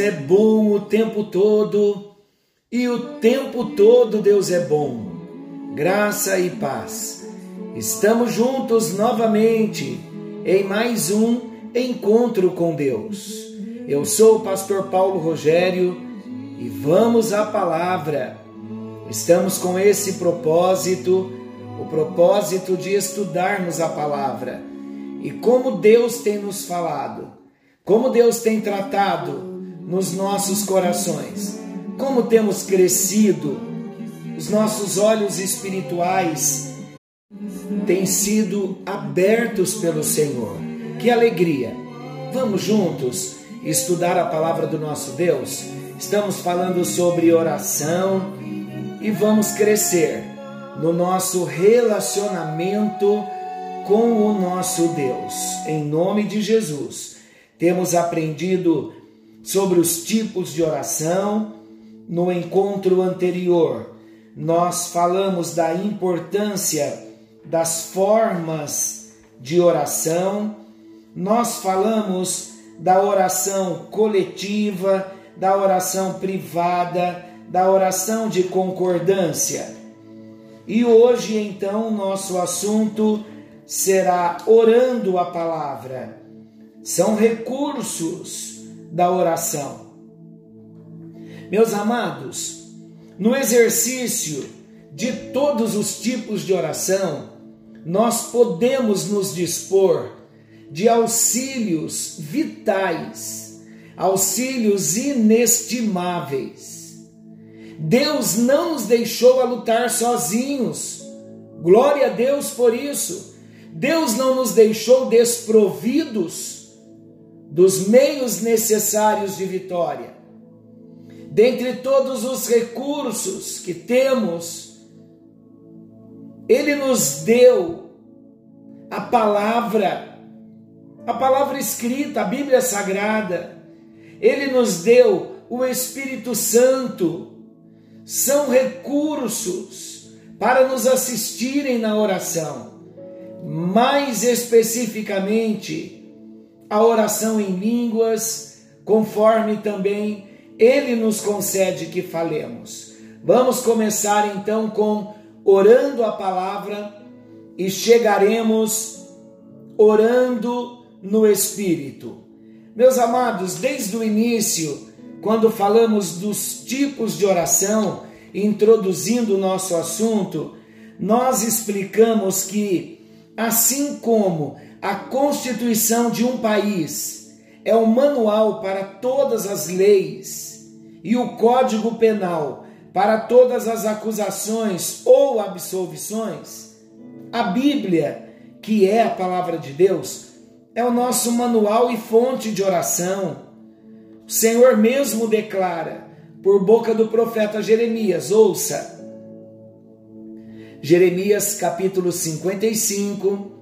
é bom o tempo todo e o tempo todo Deus é bom. Graça e paz. Estamos juntos novamente em mais um encontro com Deus. Eu sou o pastor Paulo Rogério e vamos à palavra. Estamos com esse propósito, o propósito de estudarmos a palavra e como Deus tem nos falado, como Deus tem tratado nos nossos corações, como temos crescido, os nossos olhos espirituais têm sido abertos pelo Senhor. Que alegria! Vamos juntos estudar a palavra do nosso Deus? Estamos falando sobre oração e vamos crescer no nosso relacionamento com o nosso Deus. Em nome de Jesus, temos aprendido sobre os tipos de oração no encontro anterior. Nós falamos da importância das formas de oração, nós falamos da oração coletiva, da oração privada, da oração de concordância. E hoje, então, nosso assunto será orando a palavra. São recursos da oração. Meus amados, no exercício de todos os tipos de oração, nós podemos nos dispor de auxílios vitais, auxílios inestimáveis. Deus não nos deixou a lutar sozinhos. Glória a Deus por isso. Deus não nos deixou desprovidos dos meios necessários de vitória. Dentre todos os recursos que temos, Ele nos deu a palavra, a palavra escrita, a Bíblia Sagrada. Ele nos deu o Espírito Santo. São recursos para nos assistirem na oração. Mais especificamente, a oração em línguas, conforme também ele nos concede que falemos. Vamos começar então com orando a palavra e chegaremos orando no Espírito. Meus amados, desde o início, quando falamos dos tipos de oração, introduzindo o nosso assunto, nós explicamos que, assim como a constituição de um país é o manual para todas as leis e o código penal para todas as acusações ou absolvições, a Bíblia, que é a palavra de Deus, é o nosso manual e fonte de oração. O Senhor mesmo declara, por boca do profeta Jeremias, ouça. Jeremias capítulo 55,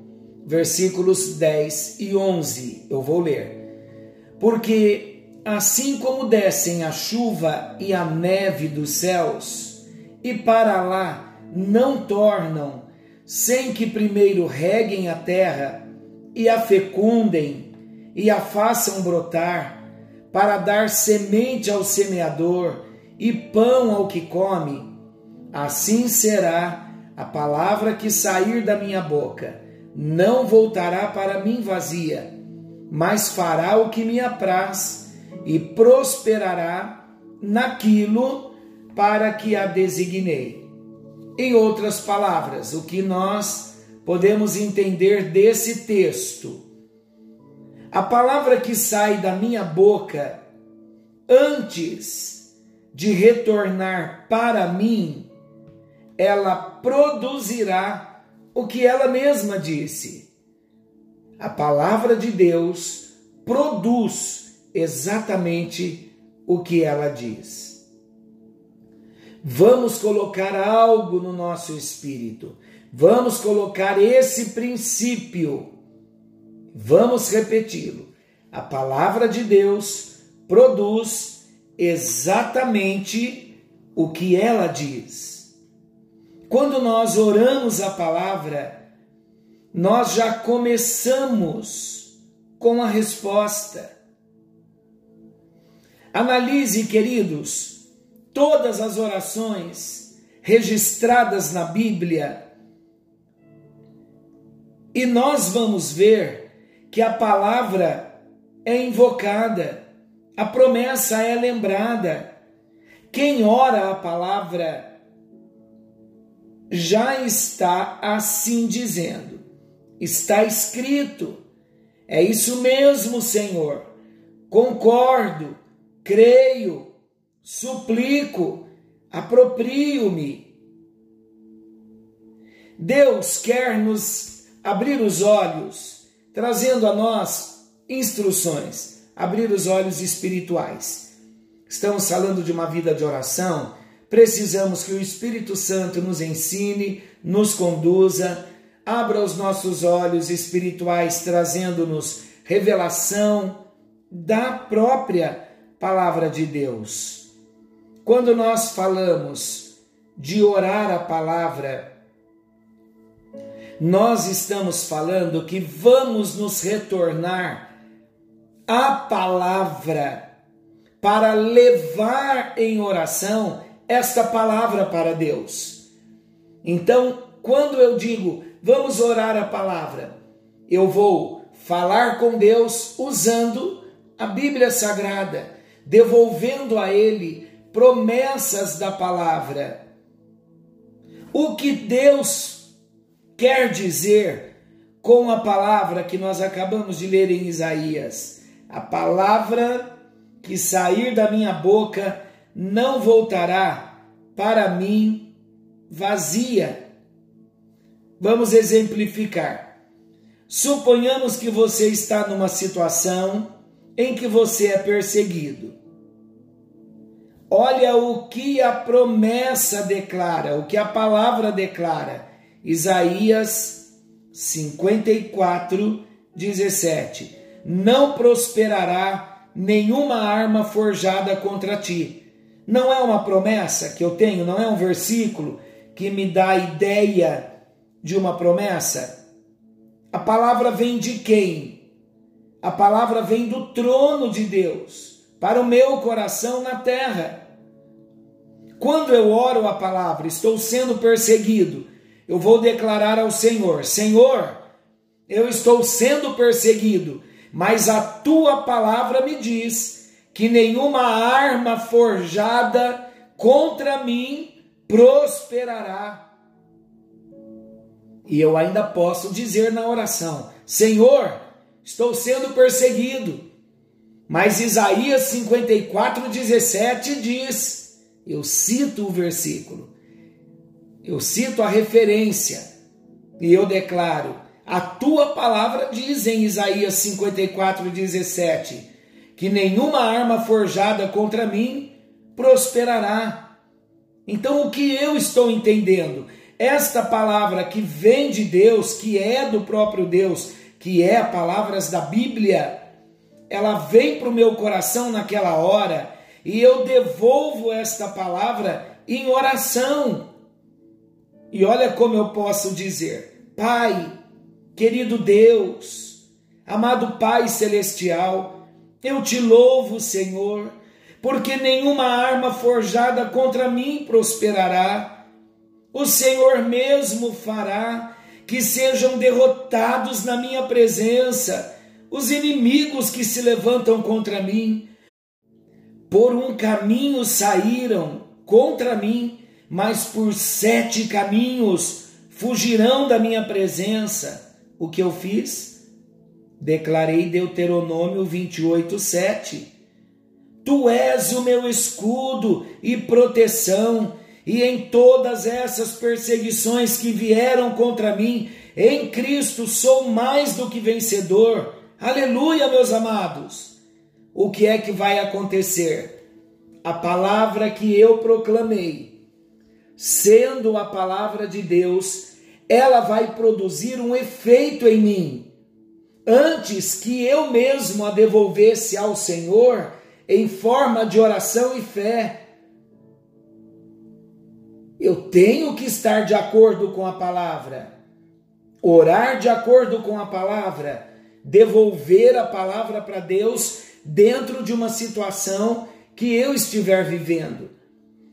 versículos 10 e 11. Eu vou ler. Porque assim como descem a chuva e a neve dos céus, e para lá não tornam, sem que primeiro reguem a terra e a fecundem e a façam brotar, para dar semente ao semeador e pão ao que come, assim será a palavra que sair da minha boca. Não voltará para mim vazia, mas fará o que me apraz e prosperará naquilo para que a designei. Em outras palavras, o que nós podemos entender desse texto? A palavra que sai da minha boca antes de retornar para mim, ela produzirá o que ela mesma disse. A palavra de Deus produz exatamente o que ela diz. Vamos colocar algo no nosso espírito. Vamos colocar esse princípio. Vamos repeti-lo. A palavra de Deus produz exatamente o que ela diz. Quando nós oramos a palavra, nós já começamos com a resposta. Analise, queridos, todas as orações registradas na Bíblia, e nós vamos ver que a palavra é invocada, a promessa é lembrada. Quem ora a palavra já está assim dizendo, está escrito. É isso mesmo, Senhor. Concordo, creio, suplico, aproprio-me. Deus quer nos abrir os olhos, trazendo a nós instruções, abrir os olhos espirituais. Estamos falando de uma vida de oração, precisamos que o Espírito Santo nos ensine, nos conduza, abra os nossos olhos espirituais, trazendo-nos revelação da própria palavra de Deus. Quando nós falamos de orar a palavra, nós estamos falando que vamos nos retornar à palavra para levar em oração esta palavra para Deus. Então, quando eu digo vamos orar a palavra, eu vou falar com Deus usando a Bíblia Sagrada, devolvendo a Ele promessas da palavra. O que Deus quer dizer com a palavra que nós acabamos de ler em Isaías? A palavra que sair da minha boca não voltará para mim vazia. Vamos exemplificar. Suponhamos que você está numa situação em que você é perseguido. Olha o que a promessa declara, o que a palavra declara. Isaías 54, 17. Não prosperará nenhuma arma forjada contra ti. Não é uma promessa que eu tenho, não é um versículo que me dá a ideia de uma promessa. A palavra vem de quem? A palavra vem do trono de Deus para o meu coração na terra. Quando eu oro a palavra, estou sendo perseguido, eu vou declarar ao Senhor: Senhor, eu estou sendo perseguido, mas a tua palavra me diz que nenhuma arma forjada contra mim prosperará. E eu ainda posso dizer na oração: Senhor, estou sendo perseguido, mas Isaías 54, 17 diz: eu cito o versículo, eu cito a referência, e eu declaro: a tua palavra diz em Isaías 54, 17, que nenhuma arma forjada contra mim prosperará. Então, o que eu estou entendendo? Esta palavra que vem de Deus, que é do próprio Deus, que é palavras da Bíblia, ela vem para o meu coração naquela hora e eu devolvo esta palavra em oração. E olha como eu posso dizer: Pai, querido Deus, amado Pai celestial, eu te louvo, Senhor, porque nenhuma arma forjada contra mim prosperará. O Senhor mesmo fará que sejam derrotados na minha presença os inimigos que se levantam contra mim. Por um caminho saíram contra mim, mas por sete caminhos fugirão da minha presença. O que eu fiz? Declarei Deuteronômio 28, 7. Tu és o meu escudo e proteção, e em todas essas perseguições que vieram contra mim, em Cristo sou mais do que vencedor. Aleluia, meus amados. O que é que vai acontecer? A palavra que eu proclamei, sendo a palavra de Deus, ela vai produzir um efeito em mim. Antes que eu mesmo a devolvesse ao Senhor em forma de oração e fé, eu tenho que estar de acordo com a palavra orar de acordo com a palavra, devolver a palavra para Deus dentro de uma situação que eu estiver vivendo.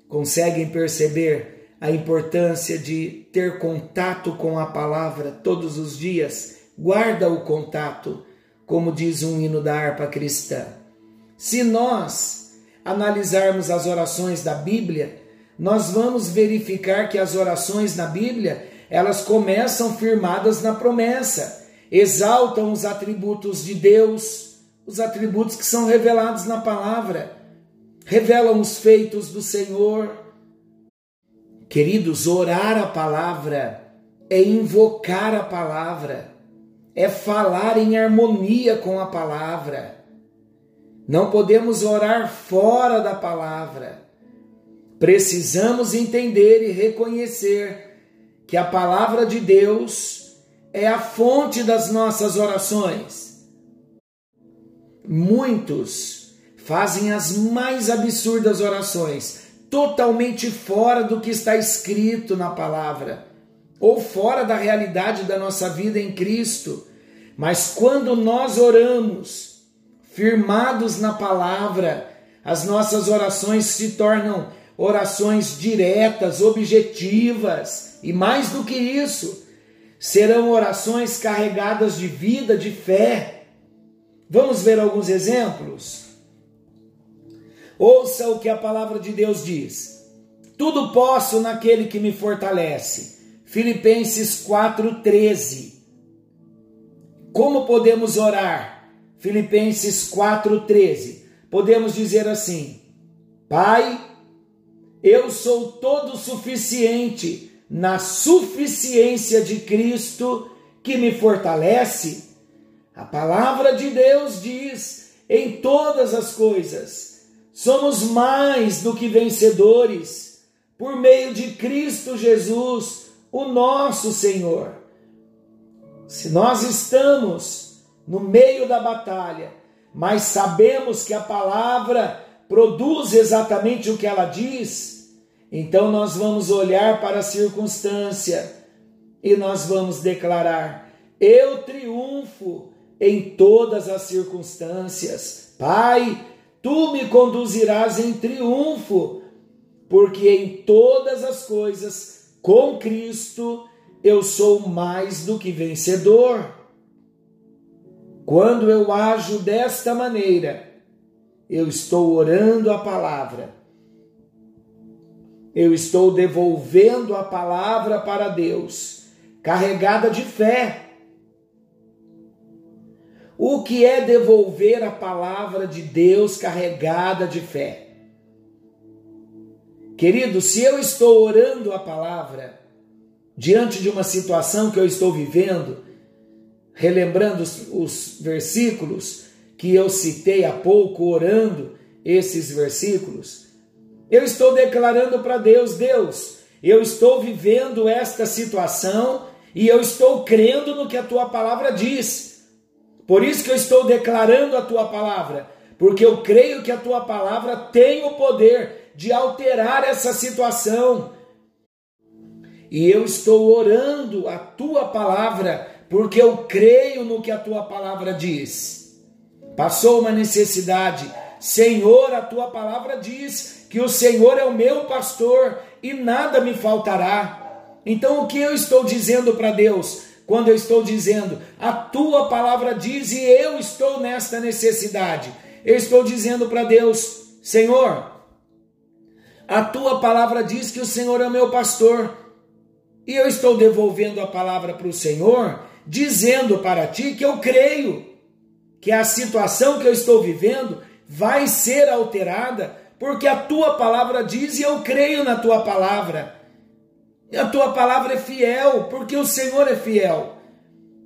Conseguem perceber a importância de ter contato com a palavra todos os dias? Guarda o contato, como diz um hino da harpa cristã. Se nós analisarmos as orações da Bíblia, nós vamos verificar que as orações na Bíblia elas começam firmadas na promessa, exaltam os atributos de Deus, os atributos que são revelados na palavra, revelam os feitos do Senhor. Queridos, orar a palavra é invocar a palavra, é falar em harmonia com a palavra. Não podemos orar fora da palavra. Precisamos entender e reconhecer que a palavra de Deus é a fonte das nossas orações. Muitos fazem as mais absurdas orações, totalmente fora do que está escrito na palavra, ou fora da realidade da nossa vida em Cristo. Mas quando nós oramos, firmados na palavra, as nossas orações se tornam orações diretas, objetivas, e mais do que isso, serão orações carregadas de vida, de fé. Vamos ver alguns exemplos? Ouça o que a palavra de Deus diz. Tudo posso naquele que me fortalece. Filipenses 4:13. Como podemos orar? Filipenses 4:13. Podemos dizer assim: Pai, eu sou todo suficiente na suficiência de Cristo que me fortalece. A palavra de Deus diz em todas as coisas: somos mais do que vencedores por meio de Cristo Jesus, o nosso Senhor. Se nós estamos no meio da batalha, mas sabemos que a palavra produz exatamente o que ela diz, então nós vamos olhar para a circunstância e nós vamos declarar: Eu triunfo em todas as circunstâncias. Pai, tu me conduzirás em triunfo, porque em todas as coisas, com Cristo, eu sou mais do que vencedor. Quando eu ajo desta maneira, eu estou orando a palavra eu estou devolvendo a palavra para Deus, carregada de fé. O que é devolver a palavra de Deus carregada de fé? Querido, se eu estou orando a palavra diante de uma situação que eu estou vivendo, relembrando os, os versículos que eu citei há pouco, orando esses versículos, eu estou declarando para Deus: Deus, eu estou vivendo esta situação e eu estou crendo no que a tua palavra diz. Por isso que eu estou declarando a tua palavra, porque eu creio que a tua palavra tem o poder de alterar essa situação. E eu estou orando a tua palavra, porque eu creio no que a tua palavra diz. Passou uma necessidade, Senhor, a tua palavra diz que o Senhor é o meu pastor e nada me faltará. Então, o que eu estou dizendo para Deus? Quando eu estou dizendo, a tua palavra diz e eu estou nesta necessidade, eu estou dizendo para Deus: Senhor, a tua palavra diz que o Senhor é meu pastor, e eu estou devolvendo a palavra para o Senhor, dizendo para ti que eu creio que a situação que eu estou vivendo vai ser alterada, porque a tua palavra diz e eu creio na tua palavra. E a tua palavra é fiel, porque o Senhor é fiel.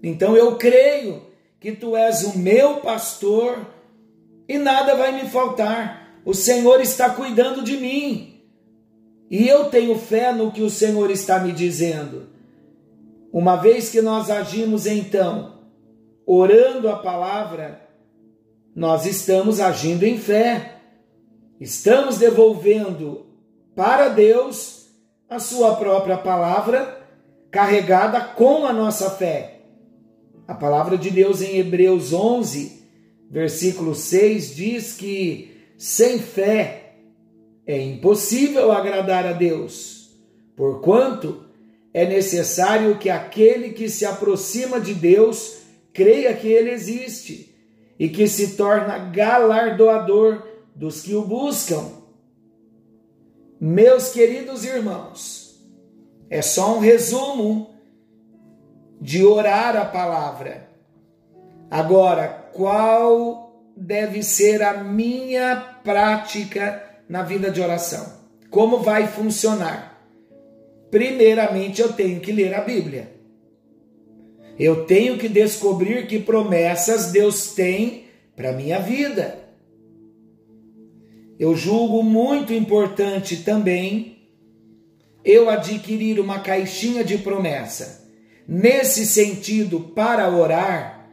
Então eu creio que tu és o meu pastor e nada vai me faltar. O Senhor está cuidando de mim. E eu tenho fé no que o Senhor está me dizendo. Uma vez que nós agimos então, orando a palavra, nós estamos agindo em fé. Estamos devolvendo para Deus a sua própria palavra, carregada com a nossa fé. A palavra de Deus em Hebreus 11, versículo 6 diz que sem fé é impossível agradar a Deus, porquanto é necessário que aquele que se aproxima de Deus creia que ele existe e que se torna galardoador dos que o buscam. Meus queridos irmãos, é só um resumo de orar a palavra. Agora, qual deve ser a minha prática na vida de oração? Como vai funcionar? Primeiramente, eu tenho que ler a Bíblia. Eu tenho que descobrir que promessas Deus tem para minha vida. Eu julgo muito importante também eu adquirir uma caixinha de promessa. Nesse sentido, para orar,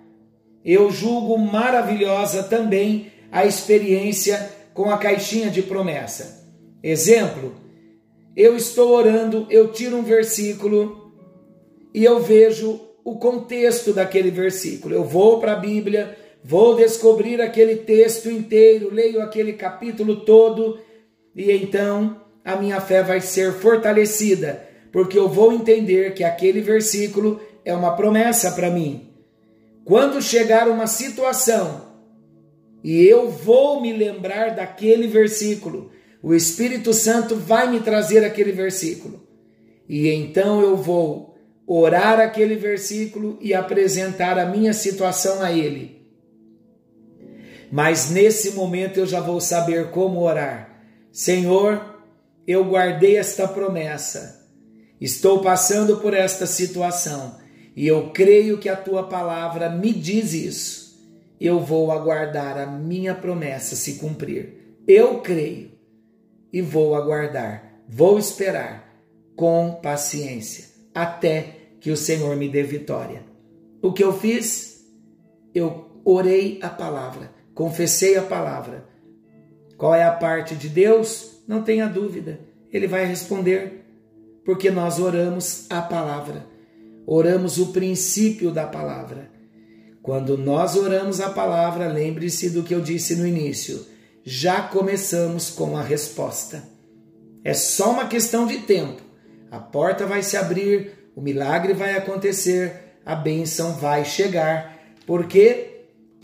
eu julgo maravilhosa também a experiência com a caixinha de promessa. Exemplo, eu estou orando, eu tiro um versículo e eu vejo o contexto daquele versículo. Eu vou para a Bíblia, vou descobrir aquele texto inteiro, leio aquele capítulo todo e então a minha fé vai ser fortalecida, porque eu vou entender que aquele versículo é uma promessa para mim. Quando chegar uma situação e eu vou me lembrar daquele versículo, o Espírito Santo vai me trazer aquele versículo. E então eu vou orar aquele versículo e apresentar a minha situação a ele mas nesse momento eu já vou saber como orar. Senhor, eu guardei esta promessa, estou passando por esta situação e eu creio que a tua palavra me diz isso. Eu vou aguardar a minha promessa se cumprir. Eu creio e vou aguardar, vou esperar com paciência até que o Senhor me dê vitória. O que eu fiz? Eu orei a palavra confessei a palavra. Qual é a parte de Deus? Não tenha dúvida, ele vai responder, porque nós oramos a palavra, oramos o princípio da palavra. Quando nós oramos a palavra, lembre-se do que eu disse no início, já começamos com a resposta. É só uma questão de tempo. A porta vai se abrir, o milagre vai acontecer, a bênção vai chegar. Por quê?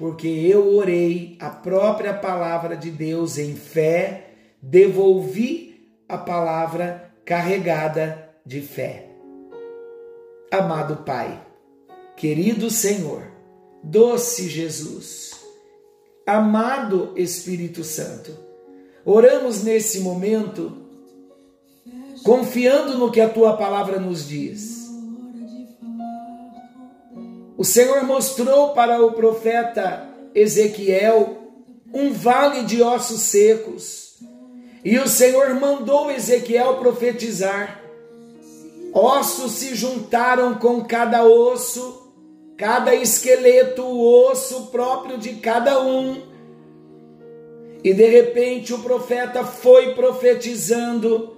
porque eu orei a própria palavra de Deus em fé, devolvi a palavra carregada de fé. Amado Pai, querido Senhor, doce Jesus, amado Espírito Santo, oramos nesse momento confiando no que a tua palavra nos diz o Senhor mostrou para o profeta Ezequiel um vale de ossos secos. E o Senhor mandou Ezequiel profetizar. Ossos se juntaram com cada osso, cada esqueleto, o osso próprio de cada um. E de repente o profeta foi profetizando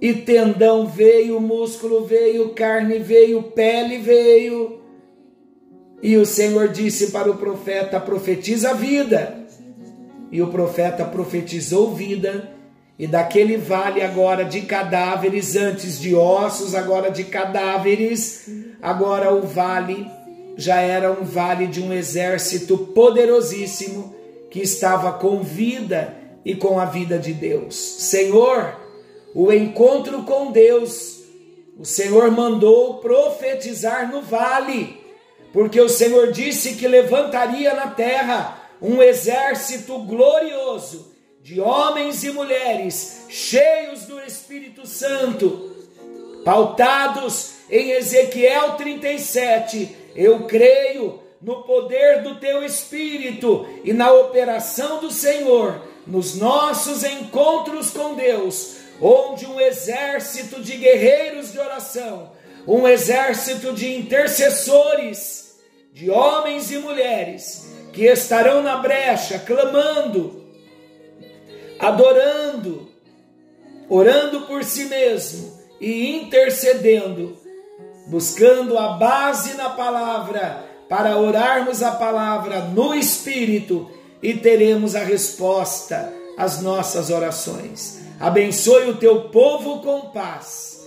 e tendão veio, músculo veio, carne veio, pele veio. E o Senhor disse para o profeta: profetiza a vida. E o profeta profetizou vida, e daquele vale agora de cadáveres, antes de ossos, agora de cadáveres, agora o vale já era um vale de um exército poderosíssimo que estava com vida e com a vida de Deus. Senhor, o encontro com Deus, o Senhor mandou profetizar no vale, porque o Senhor disse que levantaria na terra um exército glorioso de homens e mulheres cheios do Espírito Santo, pautados em Ezequiel 37. Eu creio no poder do teu Espírito e na operação do Senhor nos nossos encontros com Deus, onde um exército de guerreiros de oração, um exército de intercessores, de homens e mulheres que estarão na brecha, clamando, adorando, orando por si mesmo e intercedendo, buscando a base na palavra para orarmos a palavra no Espírito e teremos a resposta às nossas orações. Abençoe o teu povo com paz.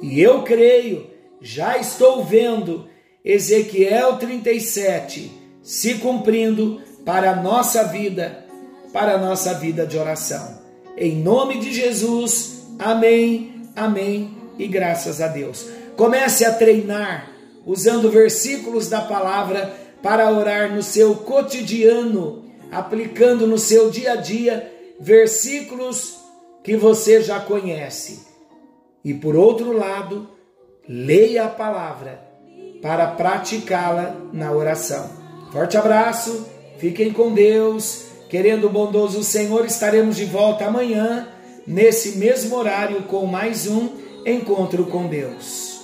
E eu creio, já estou vendo Ezequiel 37 se cumprindo para a nossa vida, para a nossa vida de oração. Em nome de Jesus, amém, amém e graças a Deus. Comece a treinar usando versículos da palavra para orar no seu cotidiano aplicando no seu dia a dia versículos que você já conhece. E por outro lado, leia a palavra para praticá-la na oração. Forte abraço, fiquem com Deus. Querendo o bondoso Senhor, estaremos de volta amanhã, nesse mesmo horário, com mais um encontro com Deus.